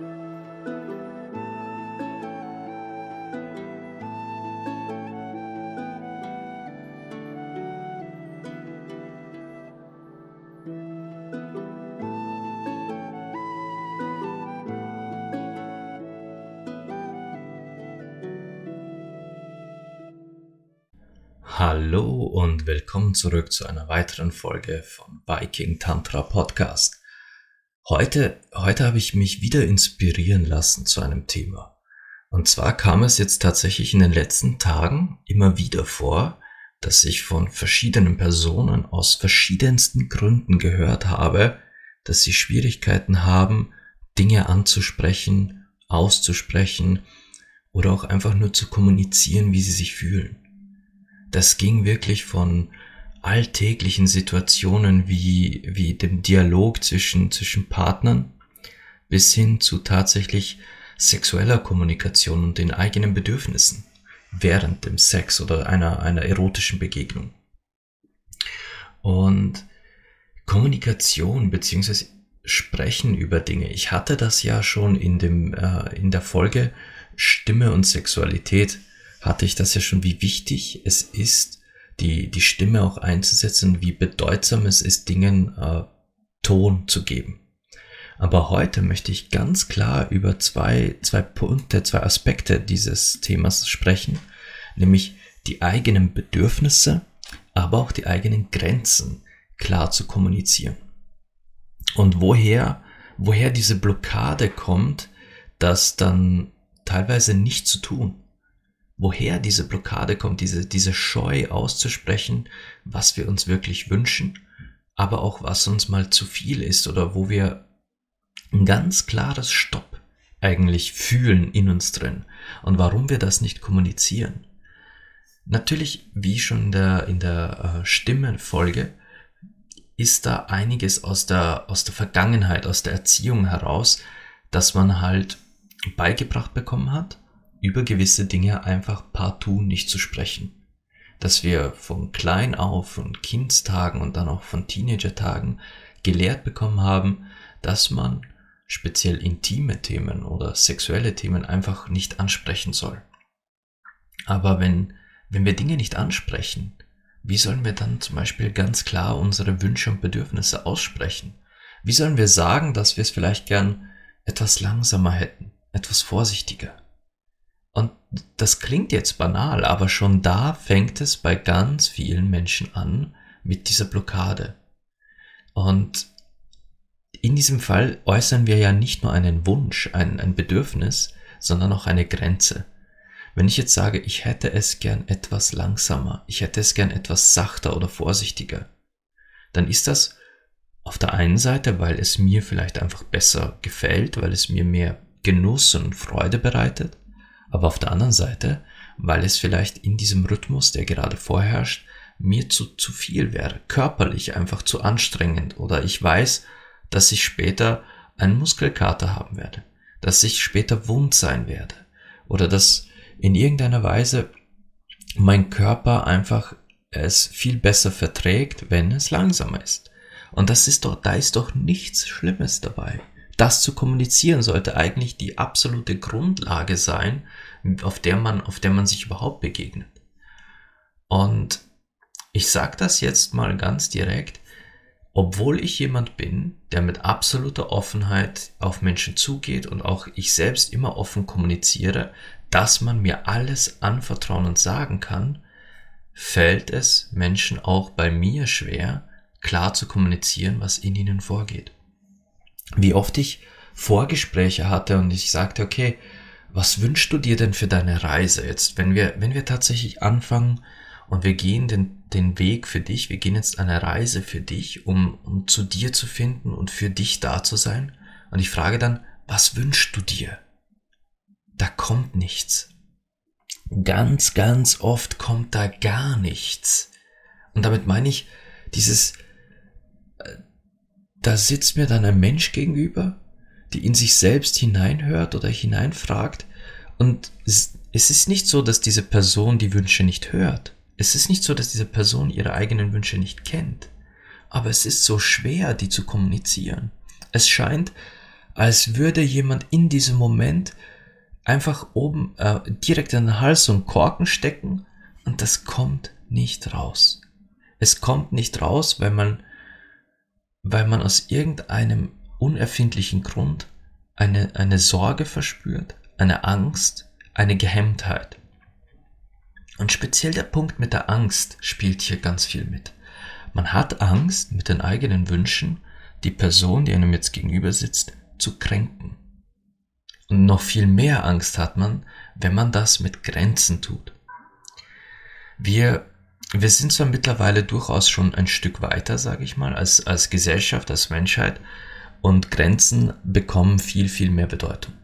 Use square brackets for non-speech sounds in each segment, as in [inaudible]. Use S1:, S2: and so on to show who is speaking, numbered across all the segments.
S1: Hallo und willkommen zurück zu einer weiteren Folge vom Biking Tantra Podcast. Heute, heute habe ich mich wieder inspirieren lassen zu einem Thema. Und zwar kam es jetzt tatsächlich in den letzten Tagen immer wieder vor, dass ich von verschiedenen Personen aus verschiedensten Gründen gehört habe, dass sie Schwierigkeiten haben, Dinge anzusprechen, auszusprechen oder auch einfach nur zu kommunizieren, wie sie sich fühlen das ging wirklich von alltäglichen Situationen wie, wie dem Dialog zwischen, zwischen Partnern bis hin zu tatsächlich sexueller Kommunikation und den eigenen Bedürfnissen während dem Sex oder einer, einer erotischen Begegnung. Und Kommunikation beziehungsweise Sprechen über Dinge. Ich hatte das ja schon in dem, äh, in der Folge Stimme und Sexualität hatte ich das ja schon, wie wichtig es ist, die, die Stimme auch einzusetzen, wie bedeutsam es ist, Dingen äh, Ton zu geben. Aber heute möchte ich ganz klar über zwei, zwei Punkte, zwei Aspekte dieses Themas sprechen, nämlich die eigenen Bedürfnisse, aber auch die eigenen Grenzen klar zu kommunizieren. Und woher, woher diese Blockade kommt, das dann teilweise nicht zu tun woher diese Blockade kommt, diese, diese Scheu auszusprechen, was wir uns wirklich wünschen, aber auch was uns mal zu viel ist oder wo wir ein ganz klares Stopp eigentlich fühlen in uns drin und warum wir das nicht kommunizieren. Natürlich, wie schon in der, in der äh, Stimmenfolge, ist da einiges aus der, aus der Vergangenheit, aus der Erziehung heraus, dass man halt beigebracht bekommen hat über gewisse Dinge einfach partout nicht zu sprechen. Dass wir von klein auf, von Kindstagen und dann auch von Teenagertagen gelehrt bekommen haben, dass man speziell intime Themen oder sexuelle Themen einfach nicht ansprechen soll. Aber wenn, wenn wir Dinge nicht ansprechen, wie sollen wir dann zum Beispiel ganz klar unsere Wünsche und Bedürfnisse aussprechen? Wie sollen wir sagen, dass wir es vielleicht gern etwas langsamer hätten, etwas vorsichtiger? Und das klingt jetzt banal, aber schon da fängt es bei ganz vielen Menschen an mit dieser Blockade. Und in diesem Fall äußern wir ja nicht nur einen Wunsch, ein, ein Bedürfnis, sondern auch eine Grenze. Wenn ich jetzt sage, ich hätte es gern etwas langsamer, ich hätte es gern etwas sachter oder vorsichtiger, dann ist das auf der einen Seite, weil es mir vielleicht einfach besser gefällt, weil es mir mehr Genuss und Freude bereitet, aber auf der anderen Seite, weil es vielleicht in diesem Rhythmus, der gerade vorherrscht, mir zu, zu viel wäre, körperlich einfach zu anstrengend oder ich weiß, dass ich später einen Muskelkater haben werde, dass ich später wund sein werde oder dass in irgendeiner Weise mein Körper einfach es viel besser verträgt, wenn es langsamer ist. Und das ist doch, da ist doch nichts Schlimmes dabei das zu kommunizieren sollte eigentlich die absolute Grundlage sein, auf der man, auf der man sich überhaupt begegnet. Und ich sage das jetzt mal ganz direkt, obwohl ich jemand bin, der mit absoluter Offenheit auf Menschen zugeht und auch ich selbst immer offen kommuniziere, dass man mir alles anvertrauen und sagen kann, fällt es Menschen auch bei mir schwer, klar zu kommunizieren, was in ihnen vorgeht wie oft ich Vorgespräche hatte und ich sagte, okay, was wünschst du dir denn für deine Reise jetzt? Wenn wir, wenn wir tatsächlich anfangen und wir gehen den, den Weg für dich, wir gehen jetzt eine Reise für dich, um, um zu dir zu finden und für dich da zu sein. Und ich frage dann, was wünschst du dir? Da kommt nichts. Ganz, ganz oft kommt da gar nichts. Und damit meine ich dieses, da sitzt mir dann ein Mensch gegenüber, die in sich selbst hineinhört oder hineinfragt. Und es ist nicht so, dass diese Person die Wünsche nicht hört. Es ist nicht so, dass diese Person ihre eigenen Wünsche nicht kennt. Aber es ist so schwer, die zu kommunizieren. Es scheint, als würde jemand in diesem Moment einfach oben äh, direkt in den Hals so einen Korken stecken und das kommt nicht raus. Es kommt nicht raus, weil man, weil man aus irgendeinem unerfindlichen Grund eine, eine Sorge verspürt, eine Angst, eine Gehemmtheit. Und speziell der Punkt mit der Angst spielt hier ganz viel mit. Man hat Angst, mit den eigenen Wünschen die Person, die einem jetzt gegenüber sitzt, zu kränken. Und noch viel mehr Angst hat man, wenn man das mit Grenzen tut. Wir, wir sind zwar mittlerweile durchaus schon ein Stück weiter, sage ich mal, als, als Gesellschaft, als Menschheit, und Grenzen bekommen viel, viel mehr Bedeutung.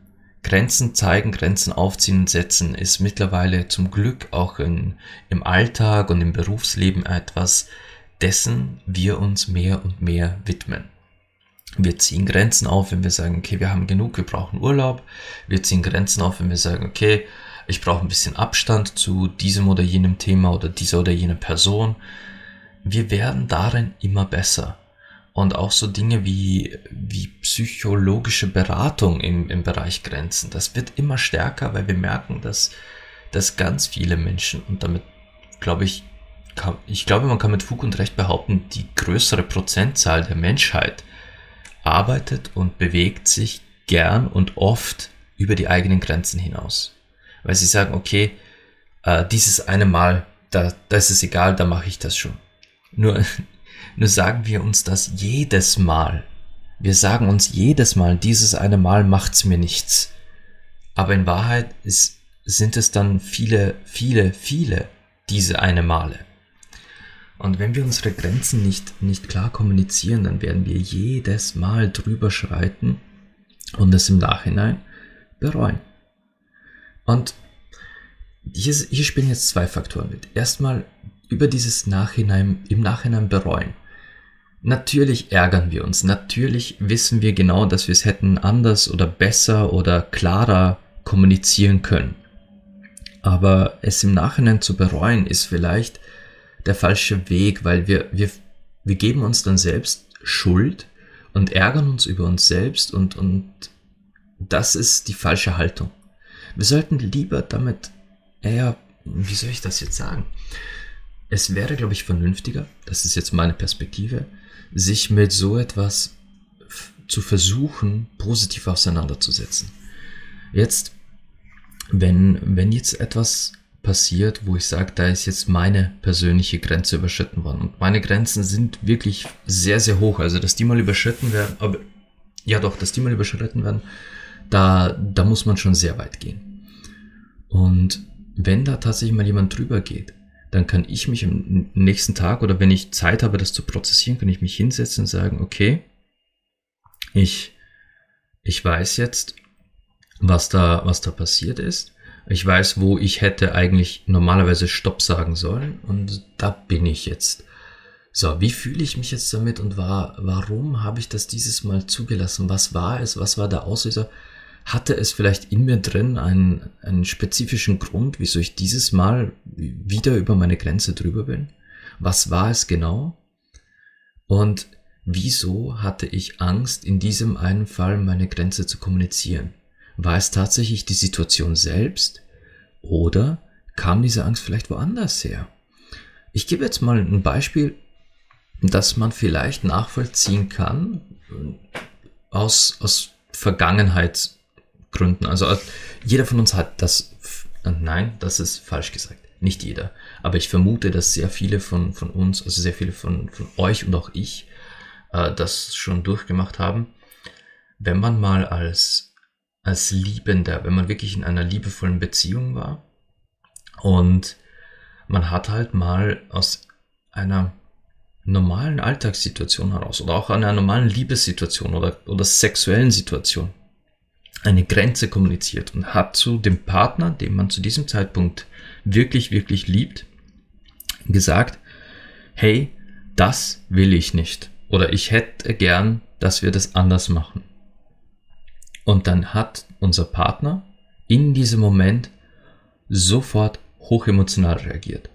S1: Grenzen zeigen, Grenzen aufziehen und setzen ist mittlerweile zum Glück auch in, im Alltag und im Berufsleben etwas, dessen wir uns mehr und mehr widmen. Wir ziehen Grenzen auf, wenn wir sagen, okay, wir haben genug, wir brauchen Urlaub. Wir ziehen Grenzen auf, wenn wir sagen, okay, ich brauche ein bisschen Abstand zu diesem oder jenem Thema oder dieser oder jener Person. Wir werden darin immer besser. Und auch so Dinge wie, wie psychologische Beratung im, im Bereich Grenzen, das wird immer stärker, weil wir merken, dass, dass ganz viele Menschen, und damit glaube ich, kann, ich glaube, man kann mit Fug und Recht behaupten, die größere Prozentzahl der Menschheit arbeitet und bewegt sich gern und oft über die eigenen Grenzen hinaus. Weil sie sagen, okay, äh, dieses eine Mal, da, da ist es egal, da mache ich das schon. Nur [laughs] nur sagen wir uns das jedes Mal. Wir sagen uns jedes Mal, dieses eine Mal macht's mir nichts. Aber in Wahrheit ist, sind es dann viele, viele, viele diese eine Male. Und wenn wir unsere Grenzen nicht, nicht klar kommunizieren, dann werden wir jedes Mal drüber schreiten und es im Nachhinein bereuen. Und hier, hier spielen jetzt zwei Faktoren mit. Erstmal über dieses Nachhinein, im Nachhinein bereuen. Natürlich ärgern wir uns, natürlich wissen wir genau, dass wir es hätten anders oder besser oder klarer kommunizieren können. Aber es im Nachhinein zu bereuen, ist vielleicht der falsche Weg, weil wir, wir, wir geben uns dann selbst Schuld und ärgern uns über uns selbst und, und das ist die falsche Haltung. Wir sollten lieber damit eher, wie soll ich das jetzt sagen? Es wäre, glaube ich, vernünftiger, das ist jetzt meine Perspektive, sich mit so etwas zu versuchen, positiv auseinanderzusetzen. Jetzt, wenn, wenn jetzt etwas passiert, wo ich sage, da ist jetzt meine persönliche Grenze überschritten worden. Und meine Grenzen sind wirklich sehr, sehr hoch. Also, dass die mal überschritten werden, aber ja doch, dass die mal überschritten werden, da, da muss man schon sehr weit gehen. Und wenn da tatsächlich mal jemand drüber geht, dann kann ich mich am nächsten Tag oder wenn ich Zeit habe, das zu prozessieren, kann ich mich hinsetzen und sagen, okay, ich, ich weiß jetzt, was da, was da passiert ist. Ich weiß, wo ich hätte eigentlich normalerweise Stopp sagen sollen und da bin ich jetzt. So, wie fühle ich mich jetzt damit und war, warum habe ich das dieses Mal zugelassen? Was war es? Was war der Auslöser? Hatte es vielleicht in mir drin einen, einen spezifischen Grund, wieso ich dieses Mal wieder über meine Grenze drüber bin? Was war es genau? Und wieso hatte ich Angst, in diesem einen Fall meine Grenze zu kommunizieren? War es tatsächlich die Situation selbst? Oder kam diese Angst vielleicht woanders her? Ich gebe jetzt mal ein Beispiel, das man vielleicht nachvollziehen kann aus, aus Vergangenheit, Gründen. Also äh, jeder von uns hat das. Nein, das ist falsch gesagt. Nicht jeder. Aber ich vermute, dass sehr viele von, von uns, also sehr viele von, von euch und auch ich, äh, das schon durchgemacht haben. Wenn man mal als, als Liebender, wenn man wirklich in einer liebevollen Beziehung war und man hat halt mal aus einer normalen Alltagssituation heraus oder auch einer normalen Liebessituation oder, oder sexuellen Situation eine Grenze kommuniziert und hat zu dem Partner, den man zu diesem Zeitpunkt wirklich, wirklich liebt, gesagt, hey, das will ich nicht. Oder ich hätte gern, dass wir das anders machen. Und dann hat unser Partner in diesem Moment sofort hochemotional reagiert.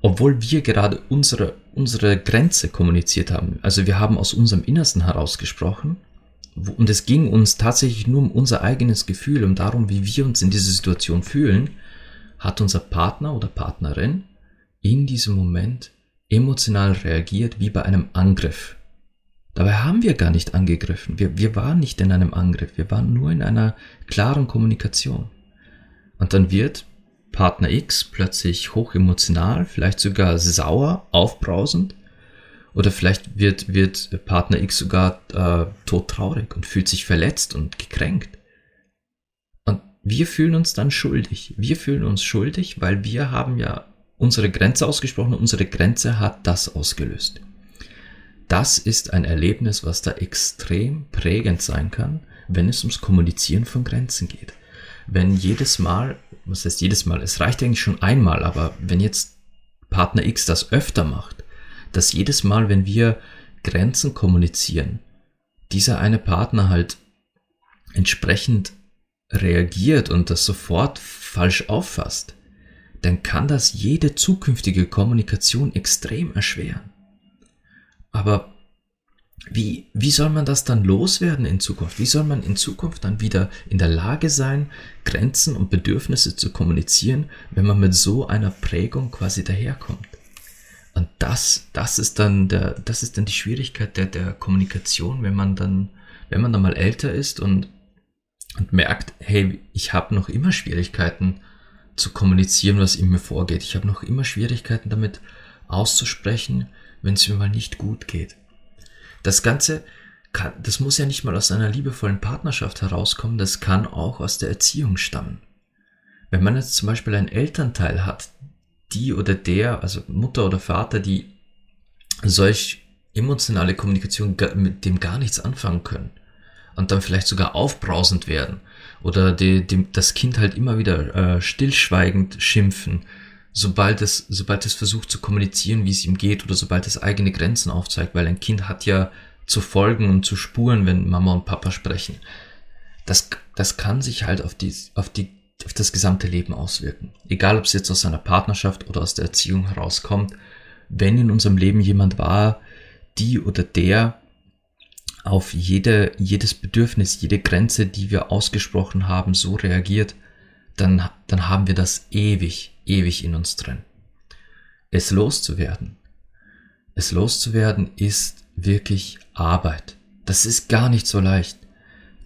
S1: Obwohl wir gerade unsere, unsere Grenze kommuniziert haben. Also wir haben aus unserem Innersten herausgesprochen und es ging uns tatsächlich nur um unser eigenes Gefühl, um darum, wie wir uns in dieser Situation fühlen, hat unser Partner oder Partnerin in diesem Moment emotional reagiert wie bei einem Angriff. Dabei haben wir gar nicht angegriffen. Wir, wir waren nicht in einem Angriff. Wir waren nur in einer klaren Kommunikation. Und dann wird Partner X plötzlich hochemotional, vielleicht sogar sauer, aufbrausend. Oder vielleicht wird, wird Partner X sogar äh, todtraurig und fühlt sich verletzt und gekränkt. Und wir fühlen uns dann schuldig. Wir fühlen uns schuldig, weil wir haben ja unsere Grenze ausgesprochen und unsere Grenze hat das ausgelöst. Das ist ein Erlebnis, was da extrem prägend sein kann, wenn es ums Kommunizieren von Grenzen geht. Wenn jedes Mal, was heißt jedes Mal, es reicht eigentlich schon einmal, aber wenn jetzt Partner X das öfter macht, dass jedes Mal, wenn wir Grenzen kommunizieren, dieser eine Partner halt entsprechend reagiert und das sofort falsch auffasst, dann kann das jede zukünftige Kommunikation extrem erschweren. Aber wie, wie soll man das dann loswerden in Zukunft? Wie soll man in Zukunft dann wieder in der Lage sein, Grenzen und Bedürfnisse zu kommunizieren, wenn man mit so einer Prägung quasi daherkommt? Und das, das ist dann der, das ist dann die Schwierigkeit der, der Kommunikation, wenn man dann, wenn man dann mal älter ist und, und merkt, hey, ich habe noch immer Schwierigkeiten zu kommunizieren, was in mir vorgeht. Ich habe noch immer Schwierigkeiten damit auszusprechen, wenn es mir mal nicht gut geht. Das Ganze kann, das muss ja nicht mal aus einer liebevollen Partnerschaft herauskommen, das kann auch aus der Erziehung stammen. Wenn man jetzt zum Beispiel einen Elternteil hat, die oder der, also Mutter oder Vater, die solch emotionale Kommunikation mit dem gar nichts anfangen können und dann vielleicht sogar aufbrausend werden oder die, die, das Kind halt immer wieder äh, stillschweigend schimpfen sobald es, sobald es versucht zu kommunizieren, wie es ihm geht, oder sobald es eigene Grenzen aufzeigt, weil ein Kind hat ja zu folgen und zu spuren, wenn Mama und Papa sprechen. Das, das kann sich halt auf die, auf die, auf das gesamte Leben auswirken. Egal, ob es jetzt aus einer Partnerschaft oder aus der Erziehung herauskommt. Wenn in unserem Leben jemand war, die oder der auf jede, jedes Bedürfnis, jede Grenze, die wir ausgesprochen haben, so reagiert, dann, dann haben wir das ewig, ewig in uns drin. Es loszuwerden. Es loszuwerden ist wirklich Arbeit. Das ist gar nicht so leicht.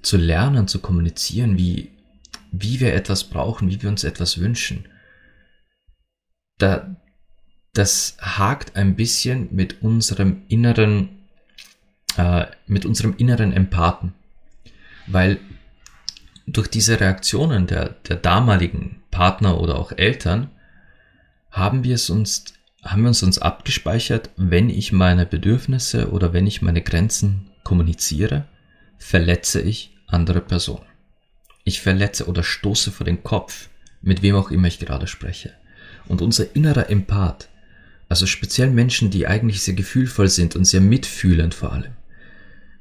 S1: Zu lernen, zu kommunizieren, wie, wie wir etwas brauchen, wie wir uns etwas wünschen. Da, das hakt ein bisschen mit unserem inneren, äh, mit unserem inneren Empathen. Weil durch diese Reaktionen der, der damaligen Partner oder auch Eltern haben wir es uns, haben wir uns uns abgespeichert, wenn ich meine Bedürfnisse oder wenn ich meine Grenzen kommuniziere, verletze ich andere Personen. Ich verletze oder stoße vor den Kopf, mit wem auch immer ich gerade spreche. Und unser innerer Empath, also speziell Menschen, die eigentlich sehr gefühlvoll sind und sehr mitfühlend vor allem,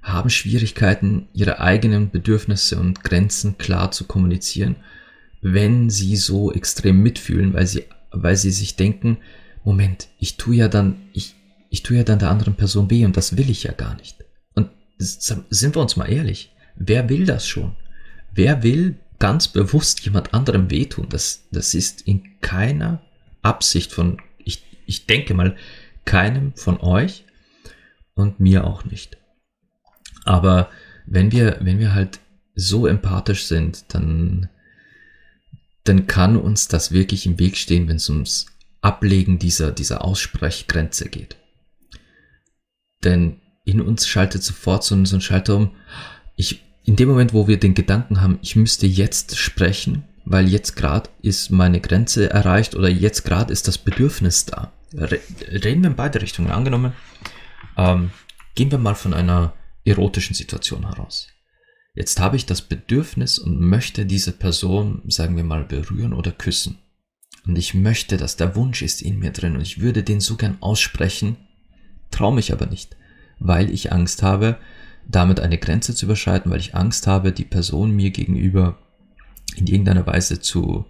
S1: haben Schwierigkeiten, ihre eigenen Bedürfnisse und Grenzen klar zu kommunizieren, wenn sie so extrem mitfühlen, weil sie, weil sie sich denken, Moment, ich tue ja dann, ich, ich tue ja dann der anderen Person weh und das will ich ja gar nicht. Und sind wir uns mal ehrlich, wer will das schon? Wer will ganz bewusst jemand anderem wehtun? Das, das ist in keiner Absicht von, ich, ich denke mal, keinem von euch und mir auch nicht. Aber wenn wir, wenn wir halt so empathisch sind, dann, dann kann uns das wirklich im Weg stehen, wenn es ums Ablegen dieser, dieser Aussprechgrenze geht. Denn in uns schaltet sofort so, so ein Schalter um. Ich, in dem Moment, wo wir den Gedanken haben, ich müsste jetzt sprechen, weil jetzt gerade ist meine Grenze erreicht oder jetzt gerade ist das Bedürfnis da. Reden wir in beide Richtungen. Angenommen, ähm, gehen wir mal von einer erotischen Situation heraus. Jetzt habe ich das Bedürfnis und möchte diese Person, sagen wir mal, berühren oder küssen. Und ich möchte, dass der Wunsch ist in mir drin und ich würde den so gern aussprechen, traue mich aber nicht, weil ich Angst habe, damit eine Grenze zu überschreiten, weil ich Angst habe, die Person mir gegenüber in irgendeiner Weise zu,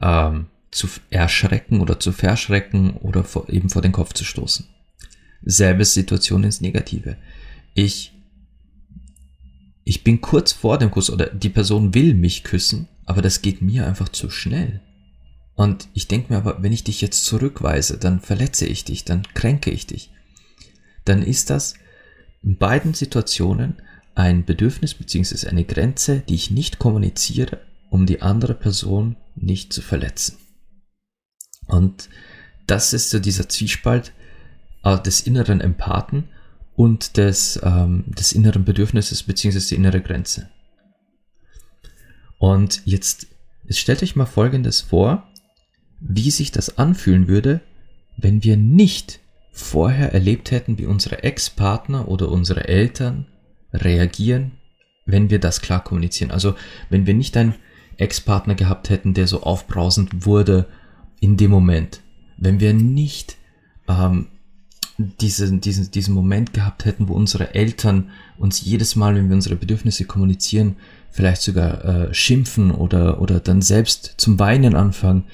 S1: ähm, zu erschrecken oder zu verschrecken oder vor, eben vor den Kopf zu stoßen. Selbe Situation ins Negative ich ich bin kurz vor dem Kuss oder die Person will mich küssen, aber das geht mir einfach zu schnell. Und ich denke mir aber, wenn ich dich jetzt zurückweise, dann verletze ich dich, dann kränke ich dich. Dann ist das in beiden Situationen ein Bedürfnis bzw. eine Grenze, die ich nicht kommuniziere, um die andere Person nicht zu verletzen. Und das ist so dieser Zwiespalt äh, des inneren Empathen, und des, ähm, des inneren Bedürfnisses beziehungsweise die innere Grenze. Und jetzt, jetzt stellt euch mal Folgendes vor, wie sich das anfühlen würde, wenn wir nicht vorher erlebt hätten, wie unsere Ex-Partner oder unsere Eltern reagieren, wenn wir das klar kommunizieren. Also wenn wir nicht einen Ex-Partner gehabt hätten, der so aufbrausend wurde in dem Moment, wenn wir nicht ähm, diesen, diesen, diesen Moment gehabt hätten, wo unsere Eltern uns jedes Mal, wenn wir unsere Bedürfnisse kommunizieren, vielleicht sogar äh, schimpfen oder, oder dann selbst zum Weinen anfangen,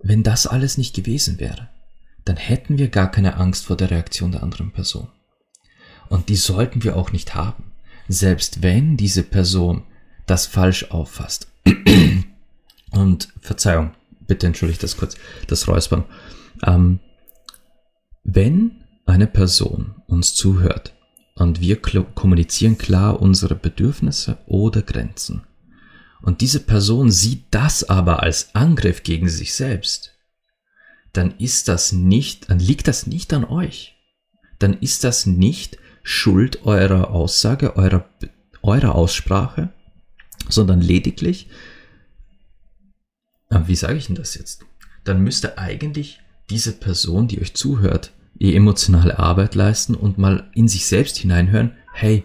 S1: wenn das alles nicht gewesen wäre, dann hätten wir gar keine Angst vor der Reaktion der anderen Person. Und die sollten wir auch nicht haben, selbst wenn diese Person das falsch auffasst. [clears throat] Und Verzeihung, bitte entschuldigt das kurz, das Räuspern. Ähm, wenn eine Person uns zuhört und wir kommunizieren klar unsere Bedürfnisse oder Grenzen und diese Person sieht das aber als Angriff gegen sich selbst, dann ist das nicht, dann liegt das nicht an euch. Dann ist das nicht Schuld eurer Aussage, eurer, eurer Aussprache, sondern lediglich, äh, wie sage ich denn das jetzt? Dann müsste eigentlich diese Person, die euch zuhört, die emotionale Arbeit leisten und mal in sich selbst hineinhören, hey,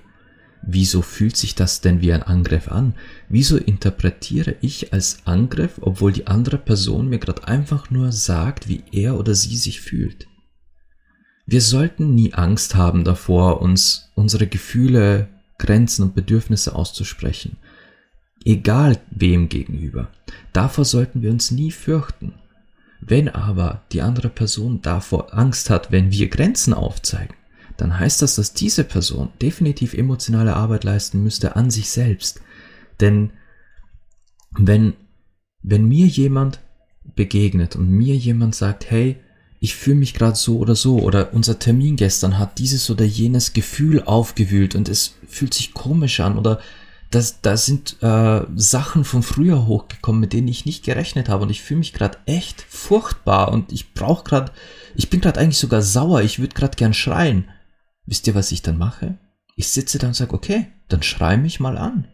S1: wieso fühlt sich das denn wie ein Angriff an? Wieso interpretiere ich als Angriff, obwohl die andere Person mir gerade einfach nur sagt, wie er oder sie sich fühlt? Wir sollten nie Angst haben davor, uns unsere Gefühle, Grenzen und Bedürfnisse auszusprechen. Egal wem gegenüber. Davor sollten wir uns nie fürchten. Wenn aber die andere Person davor Angst hat, wenn wir Grenzen aufzeigen, dann heißt das, dass diese Person definitiv emotionale Arbeit leisten müsste an sich selbst. Denn wenn, wenn mir jemand begegnet und mir jemand sagt, hey, ich fühle mich gerade so oder so oder unser Termin gestern hat dieses oder jenes Gefühl aufgewühlt und es fühlt sich komisch an oder das, da sind äh, Sachen von früher hochgekommen, mit denen ich nicht gerechnet habe und ich fühle mich gerade echt furchtbar und ich brauche gerade, ich bin gerade eigentlich sogar sauer, ich würde gerade gern schreien. Wisst ihr, was ich dann mache? Ich sitze da und sage, okay, dann schrei mich mal an.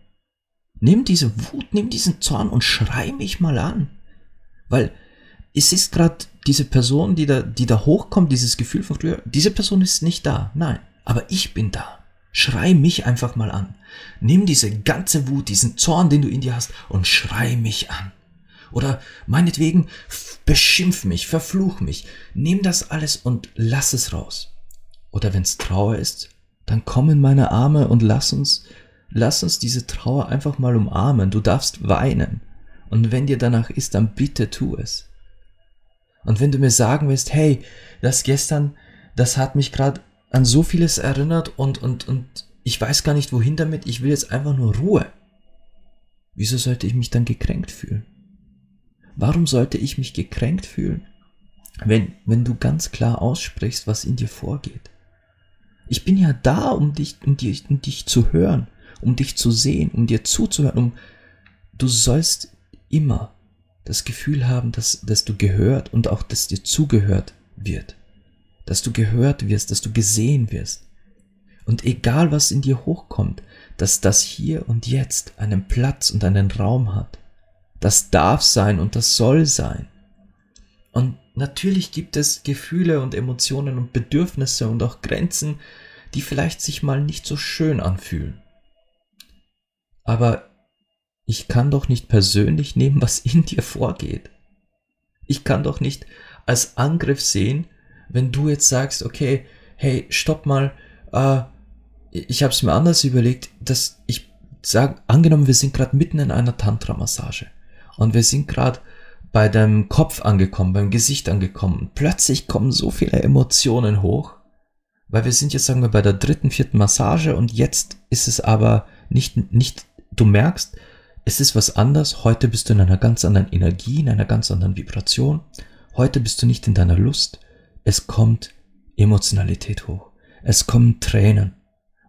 S1: Nimm diese Wut, nimm diesen Zorn und schrei mich mal an. Weil es ist gerade diese Person, die da, die da hochkommt, dieses Gefühl von früher, diese Person ist nicht da. Nein, aber ich bin da. Schrei mich einfach mal an. Nimm diese ganze Wut, diesen Zorn, den du in dir hast, und schrei mich an. Oder meinetwegen beschimpf mich, verfluch mich. Nimm das alles und lass es raus. Oder wenn es Trauer ist, dann komm in meine Arme und lass uns, lass uns diese Trauer einfach mal umarmen. Du darfst weinen. Und wenn dir danach ist, dann bitte tu es. Und wenn du mir sagen willst, hey, das gestern, das hat mich gerade an so vieles erinnert und, und, und ich weiß gar nicht wohin damit, ich will jetzt einfach nur Ruhe. Wieso sollte ich mich dann gekränkt fühlen? Warum sollte ich mich gekränkt fühlen, wenn, wenn du ganz klar aussprichst, was in dir vorgeht? Ich bin ja da, um dich, um dich, um dich zu hören, um dich zu sehen, um dir zuzuhören, um, du sollst immer das Gefühl haben, dass, dass du gehört und auch, dass dir zugehört wird dass du gehört wirst, dass du gesehen wirst. Und egal was in dir hochkommt, dass das hier und jetzt einen Platz und einen Raum hat. Das darf sein und das soll sein. Und natürlich gibt es Gefühle und Emotionen und Bedürfnisse und auch Grenzen, die vielleicht sich mal nicht so schön anfühlen. Aber ich kann doch nicht persönlich nehmen, was in dir vorgeht. Ich kann doch nicht als Angriff sehen, wenn du jetzt sagst, okay, hey, stopp mal, äh, ich habe es mir anders überlegt, dass ich sage, angenommen, wir sind gerade mitten in einer Tantra-Massage und wir sind gerade bei deinem Kopf angekommen, beim Gesicht angekommen. Plötzlich kommen so viele Emotionen hoch, weil wir sind jetzt, sagen wir, bei der dritten, vierten Massage und jetzt ist es aber nicht, nicht, du merkst, es ist was anders. Heute bist du in einer ganz anderen Energie, in einer ganz anderen Vibration. Heute bist du nicht in deiner Lust. Es kommt Emotionalität hoch. Es kommen Tränen.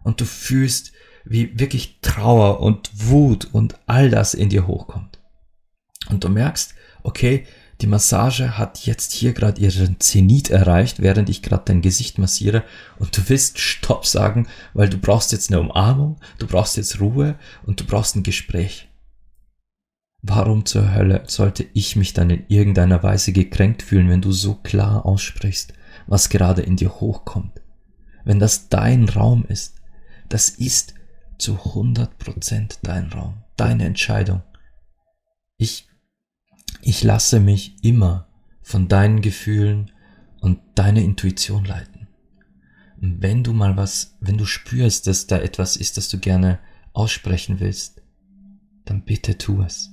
S1: Und du fühlst, wie wirklich Trauer und Wut und all das in dir hochkommt. Und du merkst, okay, die Massage hat jetzt hier gerade ihren Zenit erreicht, während ich gerade dein Gesicht massiere und du willst Stopp sagen, weil du brauchst jetzt eine Umarmung, du brauchst jetzt Ruhe und du brauchst ein Gespräch. Warum zur Hölle sollte ich mich dann in irgendeiner Weise gekränkt fühlen, wenn du so klar aussprichst, was gerade in dir hochkommt? Wenn das dein Raum ist, das ist zu 100% dein Raum, deine Entscheidung. Ich ich lasse mich immer von deinen Gefühlen und deiner Intuition leiten. Und wenn du mal was, wenn du spürst, dass da etwas ist, das du gerne aussprechen willst, dann bitte tu es.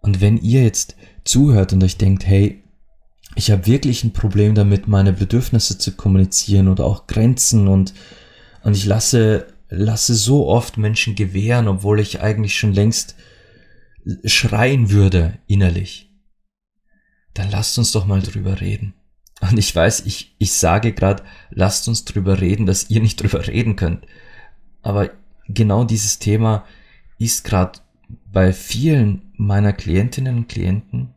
S1: Und wenn ihr jetzt zuhört und euch denkt, hey, ich habe wirklich ein Problem damit, meine Bedürfnisse zu kommunizieren oder auch Grenzen und, und ich lasse, lasse so oft Menschen gewähren, obwohl ich eigentlich schon längst schreien würde innerlich, dann lasst uns doch mal drüber reden. Und ich weiß, ich, ich sage gerade, lasst uns drüber reden, dass ihr nicht [laughs] drüber reden könnt. Aber genau dieses Thema ist gerade bei vielen meiner Klientinnen und Klienten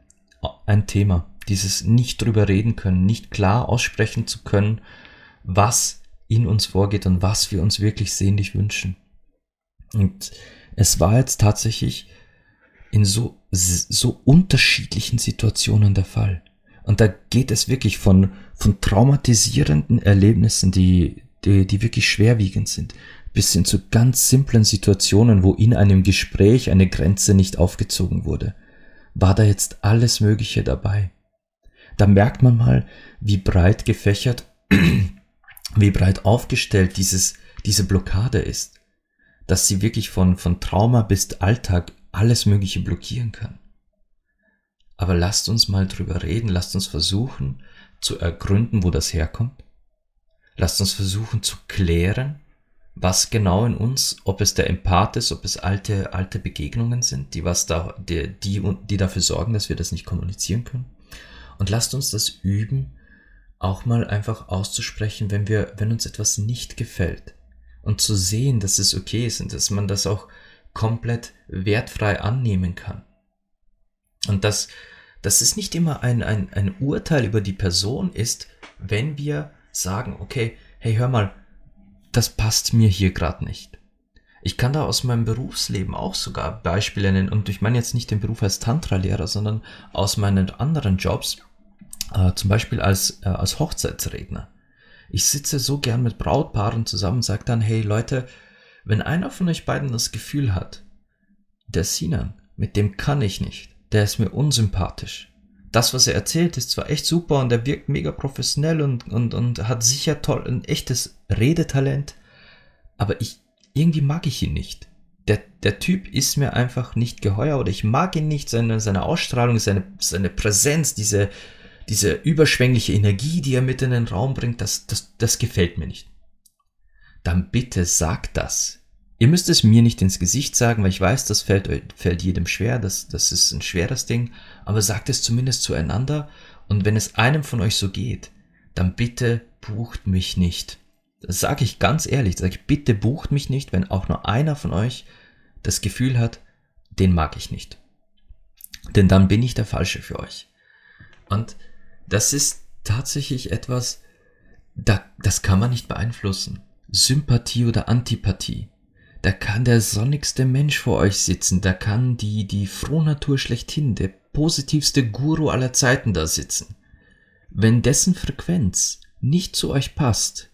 S1: ein Thema. Dieses nicht drüber reden können, nicht klar aussprechen zu können, was in uns vorgeht und was wir uns wirklich sehnlich wünschen. Und es war jetzt tatsächlich in so, so unterschiedlichen Situationen der Fall. Und da geht es wirklich von, von traumatisierenden Erlebnissen, die, die, die wirklich schwerwiegend sind, bis hin zu ganz simplen Situationen, wo in einem Gespräch eine Grenze nicht aufgezogen wurde. War da jetzt alles Mögliche dabei? Da merkt man mal, wie breit gefächert, [clears throat] wie breit aufgestellt dieses, diese Blockade ist. Dass sie wirklich von, von Trauma bis Alltag alles Mögliche blockieren kann. Aber lasst uns mal drüber reden, lasst uns versuchen zu ergründen, wo das herkommt. Lasst uns versuchen zu klären, was genau in uns, ob es der Empath ist, ob es alte, alte Begegnungen sind, die was da, die, die, die dafür sorgen, dass wir das nicht kommunizieren können. Und lasst uns das üben, auch mal einfach auszusprechen, wenn wir, wenn uns etwas nicht gefällt. Und zu sehen, dass es okay ist und dass man das auch komplett wertfrei annehmen kann. Und dass dass es nicht immer ein, ein, ein Urteil über die Person ist, wenn wir sagen, okay, hey, hör mal, das passt mir hier gerade nicht. Ich kann da aus meinem Berufsleben auch sogar Beispiele nennen und ich meine jetzt nicht den Beruf als Tantra-Lehrer, sondern aus meinen anderen Jobs, äh, zum Beispiel als, äh, als Hochzeitsredner. Ich sitze so gern mit Brautpaaren zusammen und sage dann, hey Leute, wenn einer von euch beiden das Gefühl hat, der Sinan, mit dem kann ich nicht, der ist mir unsympathisch. Das, was er erzählt, ist zwar echt super und er wirkt mega professionell und, und, und hat sicher toll ein echtes Redetalent, aber ich, irgendwie mag ich ihn nicht. Der, der Typ ist mir einfach nicht geheuer oder ich mag ihn nicht, seine, seine Ausstrahlung, seine, seine Präsenz, diese, diese überschwängliche Energie, die er mit in den Raum bringt, das, das, das gefällt mir nicht. Dann bitte sagt das. Ihr müsst es mir nicht ins Gesicht sagen, weil ich weiß, das fällt, fällt jedem schwer, das, das ist ein schweres Ding, aber sagt es zumindest zueinander und wenn es einem von euch so geht, dann bitte bucht mich nicht. Das sage ich ganz ehrlich, sage ich, bitte bucht mich nicht, wenn auch nur einer von euch das Gefühl hat, den mag ich nicht. Denn dann bin ich der Falsche für euch. Und das ist tatsächlich etwas, da, das kann man nicht beeinflussen. Sympathie oder Antipathie da kann der sonnigste Mensch vor euch sitzen, da kann die, die Frohnatur schlechthin, der positivste Guru aller Zeiten da sitzen. Wenn dessen Frequenz nicht zu euch passt,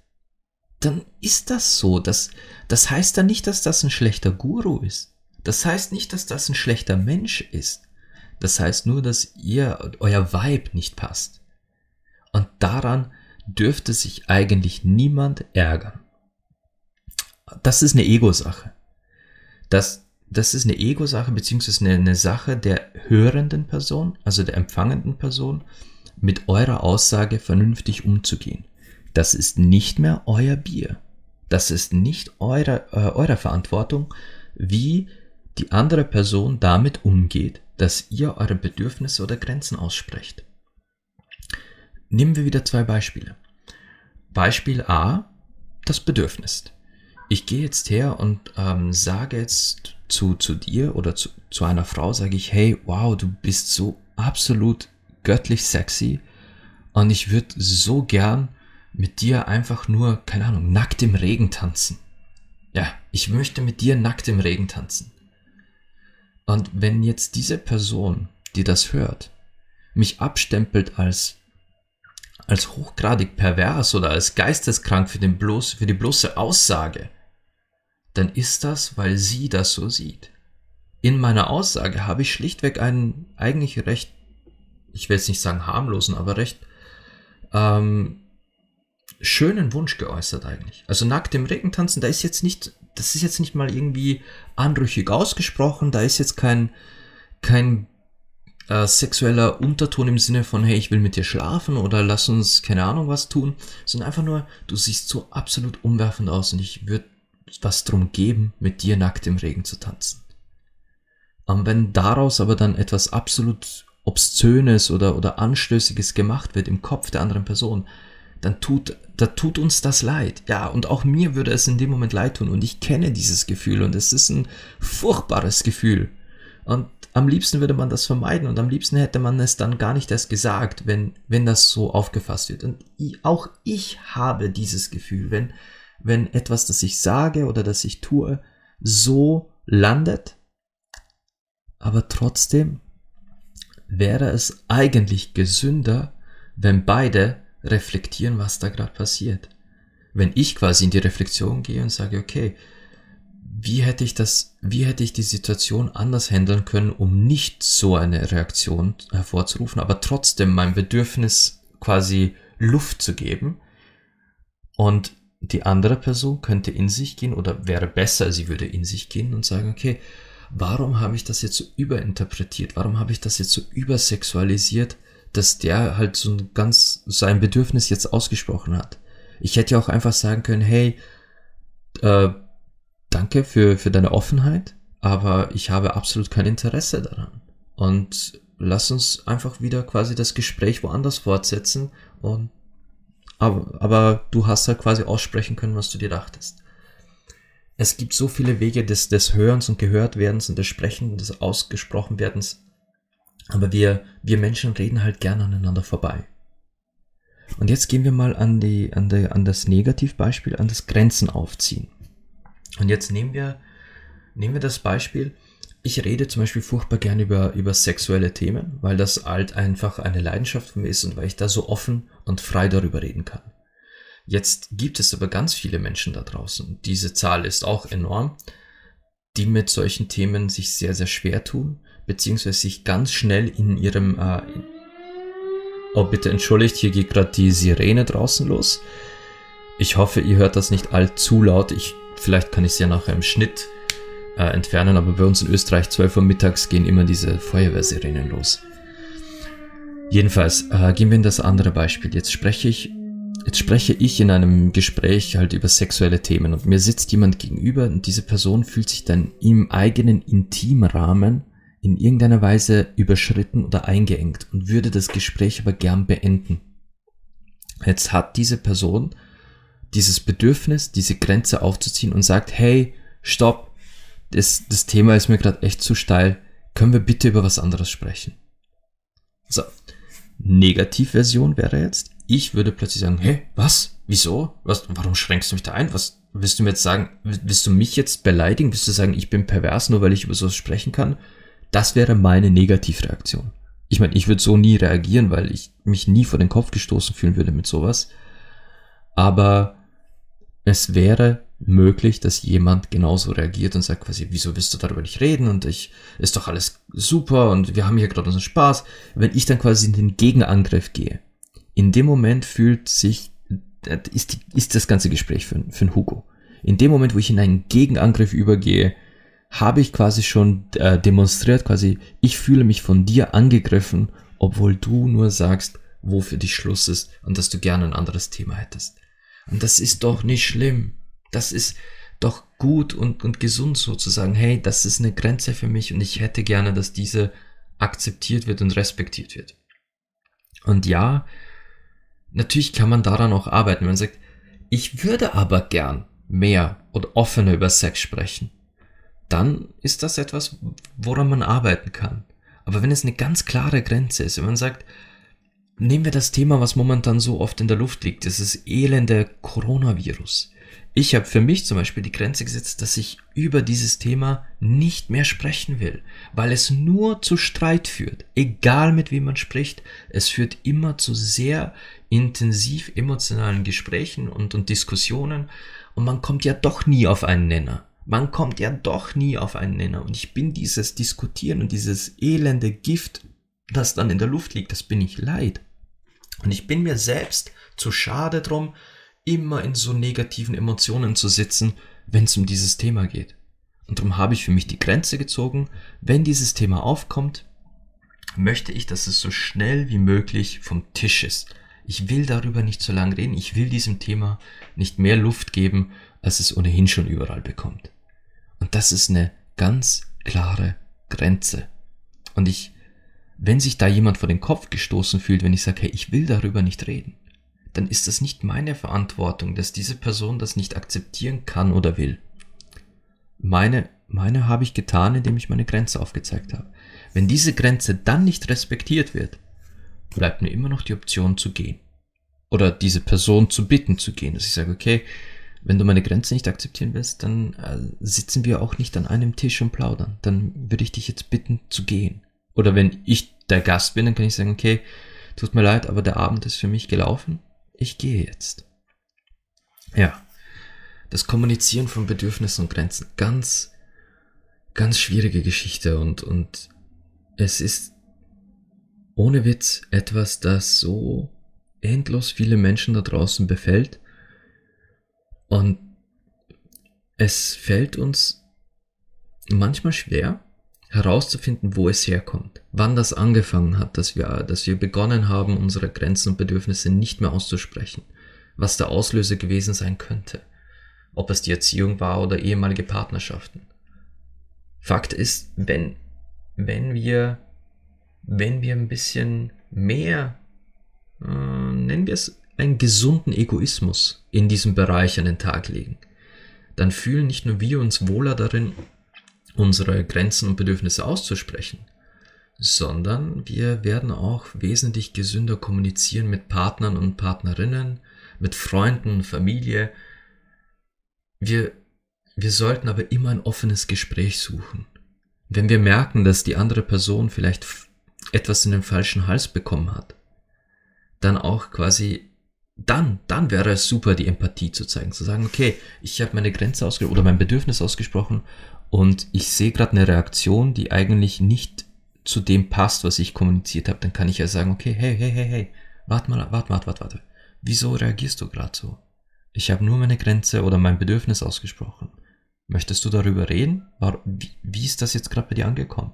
S1: dann ist das so. Das, das heißt dann nicht, dass das ein schlechter Guru ist. Das heißt nicht, dass das ein schlechter Mensch ist. Das heißt nur, dass ihr, euer Vibe nicht passt. Und daran dürfte sich eigentlich niemand ärgern das ist eine Ego-Sache. Das, das ist eine Ego-Sache, beziehungsweise eine, eine Sache der hörenden Person, also der empfangenden Person, mit eurer Aussage vernünftig umzugehen. das ist nicht mehr euer Bier. Das ist nicht eure, äh, eure Verantwortung, wie die andere Person damit umgeht, dass ihr eure Bedürfnisse oder Grenzen aussprecht. Nehmen wir wieder zwei Beispiele. Beispiel A, das Bedürfnis. Ich gehe jetzt her und ähm, sage jetzt zu, zu dir oder zu, zu einer Frau, sage ich, hey, wow, du bist so absolut göttlich sexy und ich würde so gern mit dir einfach nur, keine Ahnung, nackt im Regen tanzen. Ja, ich möchte mit dir nackt im Regen tanzen. Und wenn jetzt diese Person, die das hört, mich abstempelt als als hochgradig pervers oder als geisteskrank für, den bloß, für die bloße Aussage, dann ist das, weil sie das so sieht. In meiner Aussage habe ich schlichtweg einen eigentlich recht, ich will jetzt nicht sagen harmlosen, aber recht ähm, schönen Wunsch geäußert eigentlich. Also nackt im Regen tanzen, da ist jetzt nicht, das ist jetzt nicht mal irgendwie anrüchig ausgesprochen, da ist jetzt kein, kein äh, sexueller Unterton im Sinne von, hey, ich will mit dir schlafen oder lass uns keine Ahnung was tun, sondern einfach nur, du siehst so absolut umwerfend aus und ich würde was drum geben, mit dir nackt im Regen zu tanzen. Und wenn daraus aber dann etwas absolut Obszönes oder, oder Anstößiges gemacht wird im Kopf der anderen Person, dann tut, da tut uns das leid. Ja, und auch mir würde es in dem Moment leid tun und ich kenne dieses Gefühl und es ist ein furchtbares Gefühl. Und am liebsten würde man das vermeiden und am liebsten hätte man es dann gar nicht erst gesagt, wenn, wenn das so aufgefasst wird. Und auch ich habe dieses Gefühl, wenn, wenn etwas, das ich sage oder das ich tue, so landet, aber trotzdem wäre es eigentlich gesünder, wenn beide reflektieren, was da gerade passiert. Wenn ich quasi in die Reflexion gehe und sage, okay, wie hätte ich das, wie hätte ich die Situation anders handeln können, um nicht so eine Reaktion hervorzurufen, aber trotzdem mein Bedürfnis quasi Luft zu geben. Und die andere Person könnte in sich gehen oder wäre besser, sie würde in sich gehen und sagen, okay, warum habe ich das jetzt so überinterpretiert? Warum habe ich das jetzt so übersexualisiert, dass der halt so ein ganz sein Bedürfnis jetzt ausgesprochen hat? Ich hätte ja auch einfach sagen können, hey, äh, danke für, für deine Offenheit, aber ich habe absolut kein Interesse daran. Und lass uns einfach wieder quasi das Gespräch woanders fortsetzen und aber, aber du hast halt quasi aussprechen können, was du dir dachtest. Es gibt so viele Wege des, des Hörens und Gehörtwerdens und des Sprechens, des Ausgesprochenwerdens. Aber wir, wir Menschen reden halt gerne aneinander vorbei. Und jetzt gehen wir mal an, die, an, die, an das Negativbeispiel, an das Grenzen aufziehen. Und jetzt nehmen wir, nehmen wir das Beispiel, ich rede zum Beispiel furchtbar gerne über, über sexuelle Themen, weil das halt einfach eine Leidenschaft von mir ist und weil ich da so offen und frei darüber reden kann. Jetzt gibt es aber ganz viele Menschen da draußen, diese Zahl ist auch enorm, die mit solchen Themen sich sehr, sehr schwer tun, beziehungsweise sich ganz schnell in ihrem... Äh, oh, bitte entschuldigt, hier geht gerade die Sirene draußen los. Ich hoffe, ihr hört das nicht allzu laut. Ich Vielleicht kann ich es ja nachher im Schnitt äh, entfernen, aber bei uns in Österreich 12 Uhr mittags gehen immer diese Feuerwehrsirenen los. Jedenfalls äh, gehen wir in das andere Beispiel. Jetzt spreche ich, jetzt spreche ich in einem Gespräch halt über sexuelle Themen und mir sitzt jemand gegenüber und diese Person fühlt sich dann im eigenen Intimrahmen in irgendeiner Weise überschritten oder eingeengt und würde das Gespräch aber gern beenden. Jetzt hat diese Person dieses Bedürfnis, diese Grenze aufzuziehen und sagt, hey, stopp, das, das Thema ist mir gerade echt zu steil, können wir bitte über was anderes sprechen? So, Negativversion wäre jetzt, ich würde plötzlich sagen, hey, was? Wieso? Was? Warum schränkst du mich da ein? Was willst du mir jetzt sagen? Willst du mich jetzt beleidigen? Willst du sagen, ich bin pervers, nur weil ich über sowas sprechen kann? Das wäre meine Negativreaktion. Ich meine, ich würde so nie reagieren, weil ich mich nie vor den Kopf gestoßen fühlen würde mit sowas. Aber es wäre möglich, dass jemand genauso reagiert und sagt quasi, wieso willst du darüber nicht reden und ich, ist doch alles super und wir haben hier gerade unseren Spaß. Wenn ich dann quasi in den Gegenangriff gehe, in dem Moment fühlt sich, äh, ist, ist das ganze Gespräch für, für Hugo. In dem Moment, wo ich in einen Gegenangriff übergehe, habe ich quasi schon äh, demonstriert, quasi, ich fühle mich von dir angegriffen, obwohl du nur sagst, wo für dich Schluss ist und dass du gerne ein anderes Thema hättest. Und das ist doch nicht schlimm. Das ist doch gut und, und gesund sozusagen. Hey, das ist eine Grenze für mich und ich hätte gerne, dass diese akzeptiert wird und respektiert wird. Und ja, natürlich kann man daran auch arbeiten. Wenn man sagt, ich würde aber gern mehr und offener über Sex sprechen, dann ist das etwas, woran man arbeiten kann. Aber wenn es eine ganz klare Grenze ist, wenn man sagt, nehmen wir das Thema, was momentan so oft in der Luft liegt, dieses elende Coronavirus. Ich habe für mich zum Beispiel die Grenze gesetzt, dass ich über dieses Thema nicht mehr sprechen will, weil es nur zu Streit führt. Egal mit wem man spricht, es führt immer zu sehr intensiv emotionalen Gesprächen und, und Diskussionen und man kommt ja doch nie auf einen Nenner. Man kommt ja doch nie auf einen Nenner. Und ich bin dieses Diskutieren und dieses elende Gift, das dann in der Luft liegt, das bin ich leid. Und ich bin mir selbst zu schade drum, immer in so negativen Emotionen zu sitzen, wenn es um dieses Thema geht. Und darum habe ich für mich die Grenze gezogen, wenn dieses Thema aufkommt, möchte ich, dass es so schnell wie möglich vom Tisch ist. Ich will darüber nicht so lange reden, ich will diesem Thema nicht mehr Luft geben, als es ohnehin schon überall bekommt. Und das ist eine ganz klare Grenze. Und ich, wenn sich da jemand vor den Kopf gestoßen fühlt, wenn ich sage, hey, ich will darüber nicht reden, dann ist das nicht meine Verantwortung, dass diese Person das nicht akzeptieren kann oder will. Meine, meine habe ich getan, indem ich meine Grenze aufgezeigt habe. Wenn diese Grenze dann nicht respektiert wird, bleibt mir immer noch die Option zu gehen. Oder diese Person zu bitten zu gehen, dass ich sage, okay, wenn du meine Grenze nicht akzeptieren willst, dann äh, sitzen wir auch nicht an einem Tisch und plaudern. Dann würde ich dich jetzt bitten zu gehen. Oder wenn ich der Gast bin, dann kann ich sagen, okay, tut mir leid, aber der Abend ist für mich gelaufen ich gehe jetzt. Ja, das Kommunizieren von Bedürfnissen und Grenzen, ganz, ganz schwierige Geschichte und, und es ist ohne Witz etwas, das so endlos viele Menschen da draußen befällt und es fällt uns manchmal schwer, herauszufinden, wo es herkommt, wann das angefangen hat, dass wir, dass wir begonnen haben, unsere Grenzen und Bedürfnisse nicht mehr auszusprechen, was der Auslöser gewesen sein könnte, ob es die Erziehung war oder ehemalige Partnerschaften. Fakt ist, wenn, wenn wir, wenn wir ein bisschen mehr, äh, nennen wir es einen gesunden Egoismus in diesem Bereich an den Tag legen, dann fühlen nicht nur wir uns wohler darin, unsere Grenzen und Bedürfnisse auszusprechen, sondern wir werden auch wesentlich gesünder kommunizieren mit Partnern und Partnerinnen, mit Freunden, Familie. Wir, wir sollten aber immer ein offenes Gespräch suchen. Wenn wir merken, dass die andere Person vielleicht etwas in den falschen Hals bekommen hat, dann auch quasi dann, dann wäre es super, die Empathie zu zeigen, zu sagen, okay, ich habe meine Grenze ausgesprochen oder mein Bedürfnis ausgesprochen und ich sehe gerade eine Reaktion, die eigentlich nicht zu dem passt, was ich kommuniziert habe, dann kann ich ja sagen, okay, hey, hey, hey, hey, warte mal, warte, warte, warte, warte. Wieso reagierst du gerade so? Ich habe nur meine Grenze oder mein Bedürfnis ausgesprochen. Möchtest du darüber reden? Wie, ist das jetzt gerade bei dir angekommen?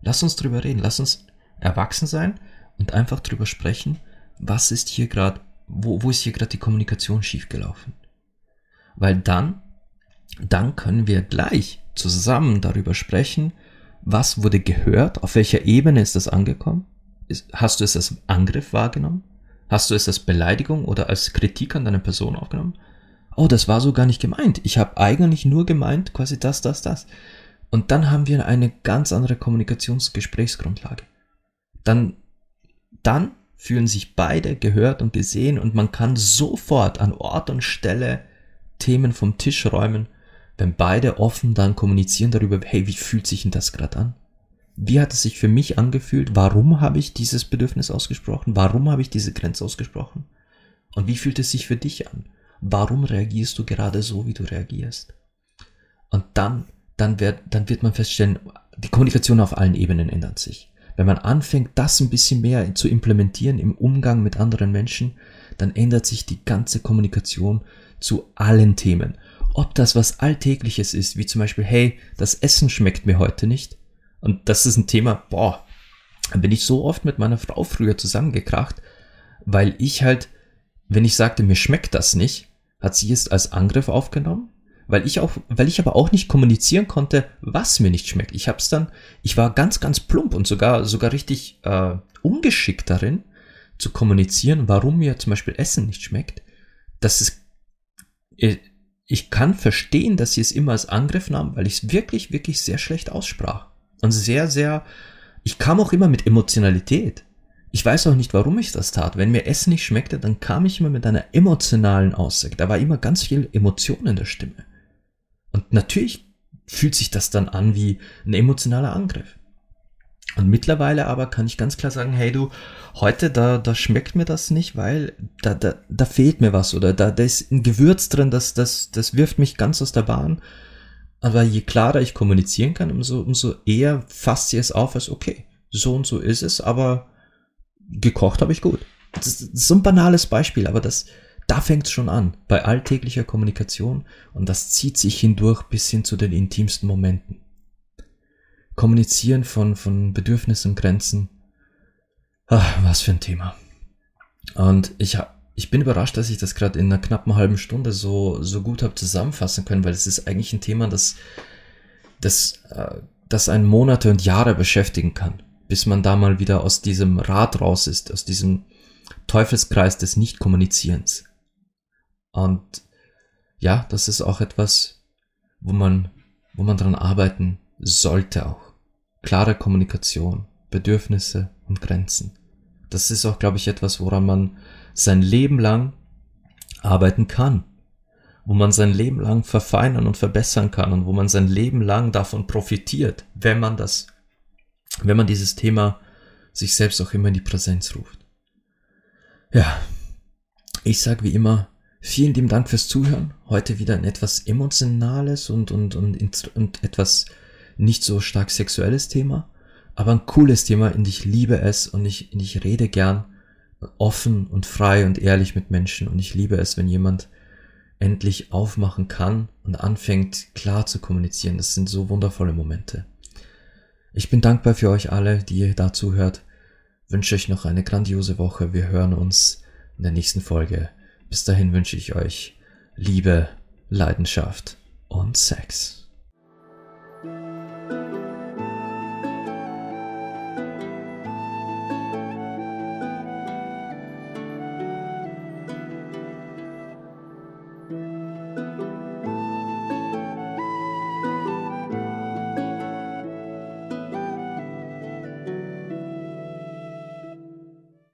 S1: Lass uns darüber reden, lass uns erwachsen sein und einfach darüber sprechen, was ist hier gerade, wo, wo ist hier gerade die Kommunikation schiefgelaufen? Weil dann, dann können wir gleich zusammen darüber sprechen, was wurde gehört, auf welcher Ebene ist das angekommen? Hast du es als Angriff wahrgenommen? Hast du es als Beleidigung oder als Kritik an deine Person aufgenommen? Oh, das war so gar nicht gemeint. Ich habe eigentlich nur gemeint, quasi das, das, das. Und dann haben wir eine ganz andere Kommunikationsgesprächsgrundlage. Dann, dann fühlen sich beide gehört und gesehen und man kann sofort an Ort und Stelle Themen vom Tisch räumen wenn beide offen dann kommunizieren darüber, hey, wie fühlt sich denn das gerade an? Wie hat es sich für mich angefühlt? Warum habe ich dieses Bedürfnis ausgesprochen? Warum habe ich diese Grenze ausgesprochen? Und wie fühlt es sich für dich an? Warum reagierst du gerade so, wie du reagierst? Und dann, dann wird, dann wird man feststellen, die Kommunikation auf allen Ebenen ändert sich. Wenn man anfängt, das ein bisschen mehr zu implementieren im Umgang mit anderen Menschen, dann ändert sich die ganze Kommunikation zu allen Themen ob das was Alltägliches ist, wie zum Beispiel, hey, das Essen schmeckt mir heute nicht. Und das ist ein Thema, boah, da bin ich so oft mit meiner Frau früher zusammengekracht, weil ich halt, wenn ich sagte, mir schmeckt das nicht, Hat sie es als Angriff aufgenommen? Weil ich auch, weil ich aber auch nicht kommunizieren konnte, was mir nicht schmeckt. Ich hab's dann, ich war ganz, ganz plump und sogar, sogar richtig äh, ungeschickt darin, zu kommunizieren, warum mir zum Beispiel Essen nicht schmeckt. Das ist, äh, ich kann verstehen, dass sie es immer als Angriff nahm, weil ich es wirklich, wirklich sehr schlecht aussprach. Und sehr, sehr, ich kam auch immer mit Emotionalität. Ich weiß auch nicht, warum ich das tat. Wenn mir Essen nicht schmeckte, dann kam ich immer mit einer emotionalen Aussage. Da war immer ganz viel Emotion in der Stimme. Und natürlich fühlt sich das dann an wie ein emotionaler Angriff. Und mittlerweile aber kann ich ganz klar sagen, hey du, heute da, da schmeckt mir das nicht, weil da, da, da fehlt mir was oder da, da ist ein Gewürz drin, das, das, das wirft mich ganz aus der Bahn. Aber je klarer ich kommunizieren kann, umso, umso eher fasst sie es auf als, okay, so und so ist es, aber gekocht habe ich gut. Das ist so ein banales Beispiel, aber das, da fängt es schon an, bei alltäglicher Kommunikation und das zieht sich hindurch bis hin zu den intimsten Momenten. Kommunizieren von, von Bedürfnissen, Grenzen. Ach, was für ein Thema. Und ich, ich bin überrascht, dass ich das gerade in einer knappen halben Stunde so, so gut habe zusammenfassen können, weil es ist eigentlich ein Thema, das, das, äh, das einen Monate und Jahre beschäftigen kann, bis man da mal wieder aus diesem Rad raus ist, aus diesem Teufelskreis des Nicht-Kommunizierens. Und ja, das ist auch etwas, wo man, wo man dran arbeiten sollte auch klare Kommunikation, Bedürfnisse und Grenzen. Das ist auch, glaube ich, etwas, woran man sein Leben lang arbeiten kann, wo man sein Leben lang verfeinern und verbessern kann und wo man sein Leben lang davon profitiert, wenn man das, wenn man dieses Thema sich selbst auch immer in die Präsenz ruft. Ja, ich sage wie immer, vielen lieben Dank fürs Zuhören. Heute wieder ein etwas emotionales und, und, und, und etwas nicht so stark sexuelles Thema, aber ein cooles Thema und ich liebe es und ich, und ich rede gern offen und frei und ehrlich mit Menschen und ich liebe es, wenn jemand endlich aufmachen kann und anfängt klar zu kommunizieren. Das sind so wundervolle Momente. Ich bin dankbar für euch alle, die ihr dazu hört. Wünsche euch noch eine grandiose Woche. Wir hören uns in der nächsten Folge. Bis dahin wünsche ich euch Liebe, Leidenschaft und Sex.